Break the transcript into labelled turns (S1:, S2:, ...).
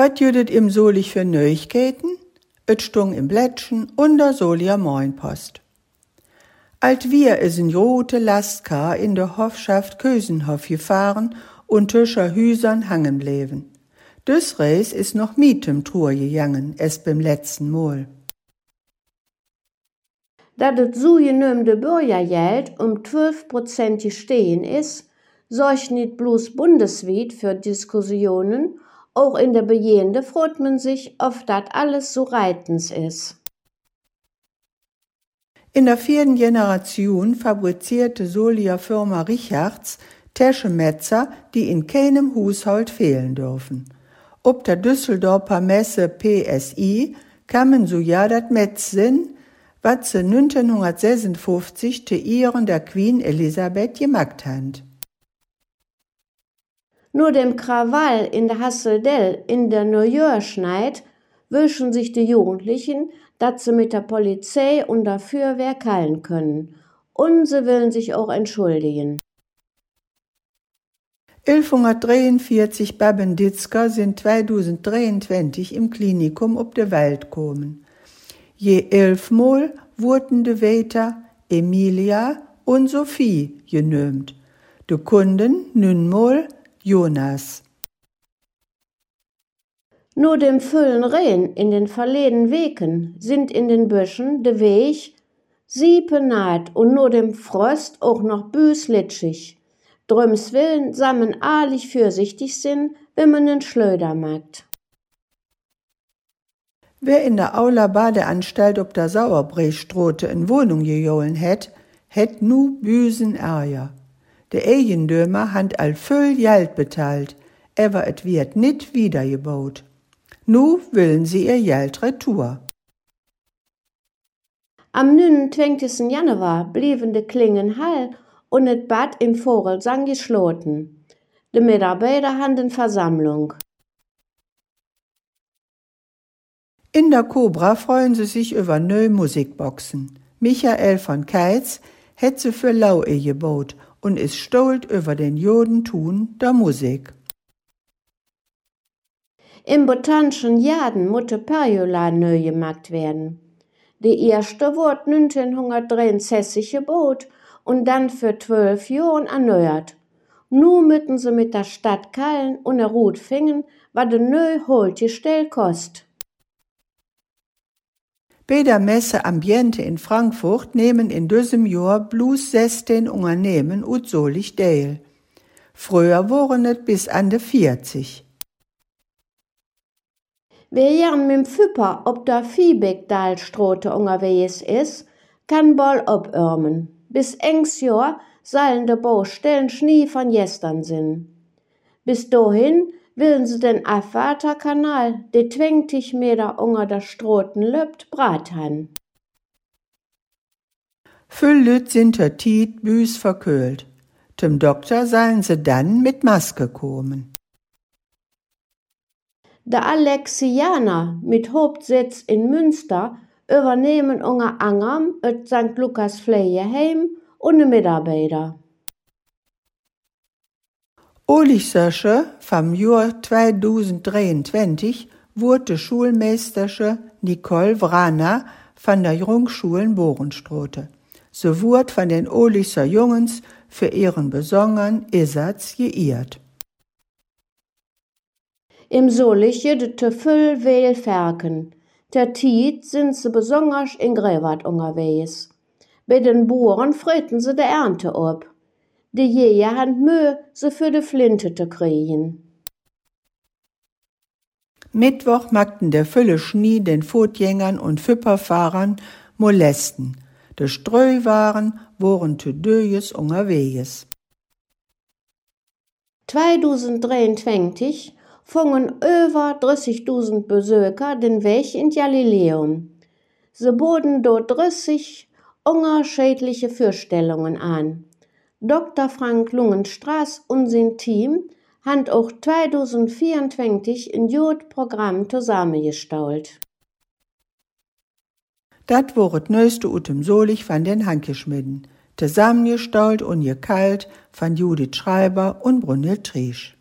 S1: Wat jüdet im Solich für Neuigkeiten? Et stung im Blättchen und der Solia Moinpost. Alt wir is in rote Lastkar in der Hofschaft Kösenhof gefahren und tischer Hüsern hangen bleven. Düs Reis is noch mietem Tour gegangen, es beim letzten Mal.
S2: Dat et so genömde Bürgergeld um 12 Prozent gestehen is, sorgt nicht bloß bundesweit für Diskussionen, auch in der Bejehende freut man sich, ob dat alles so reitens is.
S1: In der vierten Generation fabrizierte Solia Firma Richards Täschemetzer, die in keinem Haushalt fehlen dürfen. Ob der Düsseldorfer Messe PSI kamen so ja dat Metz sinn, wat ze 1956 te Ehren der Queen Elisabeth gemacht hat.
S2: Nur dem Krawall in der Hasseldell in der schneit, wünschen sich die Jugendlichen, dass sie mit der Polizei und der Feuerwehr kallen können. Und sie wollen sich auch entschuldigen.
S1: 1143 Babenditzker sind 2023 im Klinikum ob de Welt gekommen. Je elfmal wurden de Väter Emilia und Sophie genömt. De Kunden nünmal Jonas.
S2: Nur dem füllen Rehen in den verleden Wegen sind in den Büschen de Weg siepenat und nur dem Frost auch noch büßlitschig. Drüms willen sammen ahlich fürsichtig sind, wenn man den Schlöder mag.
S1: Wer in der Aula Badeanstalt ob der Sauerbrechstrote in Wohnung gejohlen hätt, hätt nu büsen Ärger. De Eigendömer hand all füll Geld betalt, aber et wird nit wiedergebaut. Nu willen sie ihr Geld retour.
S2: Am 29. Januar blieben de Klingen hall und et Bad im Vogelsang geschloten. De Mitarbeiter handen Versammlung.
S1: In der Cobra freuen sie sich über neue Musikboxen. Michael von Keitz hätt sie für Laue gebaut und ist stolz über den Jodentun der Musik.
S2: Im botanischen Jaden mutte Periola neu gemacht werden. Die erste wurde 1963 gebaut und dann für zwölf Jahren erneuert. Nu müssen sie mit der Stadt Kallen und der Rut fingen, was de neu holt Stell kost.
S1: Bei der Messe Ambiente in Frankfurt nehmen in diesem Jahr bloß 16 Unternehmen und solich teil. Früher waren es bis an de 40.
S2: Wer jern mit dem Füpper ob der Viehbeckdalstrote unterwegs ist, kann bald abörmen. Bis engs Jahr sollen de Baustellen Schnee von gestern sind. Bis dahin willen sie den Afwaterkanal, de 20 Meter unter der Stroten löbt, brat han.
S1: Füll Lüt sind der Tiet büs verköhlt. Zum Doktor sollen sie dann mit Maske kommen.
S2: Der Alexianer mit Hauptsitz in Münster übernehmen unter Angam et St. Lukas Pflegeheim und ne Mitarbeiter.
S1: Olichsersche vom Jahr 2023 wurde Schulmeistersche Nicole Vrana von der Jungschulen Bohrenstrote. Sie wurde von den Olichser Jungens für ihren besonderen Einsatz geehrt.
S2: Im Solich jedete Füll Wehl Ferken. Der Tiet sind sie besonders in Grewart unterwegs. Bei den Bohren freten sie de Ernte ab. Die Jäger han Mühe, sie für de Flinte zu kriegen.
S1: Mittwoch magten der Fülle Schnee den Fotgängern und Füpperfahrern molesten. De Streuwaren waren zu Döjes unterwegs.
S2: 2023 fungen über 30.000 Besucher den Weg in Galileum. Sie boten dort 30 unterschiedliche Vorstellungen an. Dr. Frank Lungenstraß und sein Team haben auch 2024 ein Jod-Programm zusammengestaut.
S1: Dat woret neueste utem Solich van den Hankeschmidden, zusammengestaut und gekalt von Judith Schreiber und Brunhild Triesch.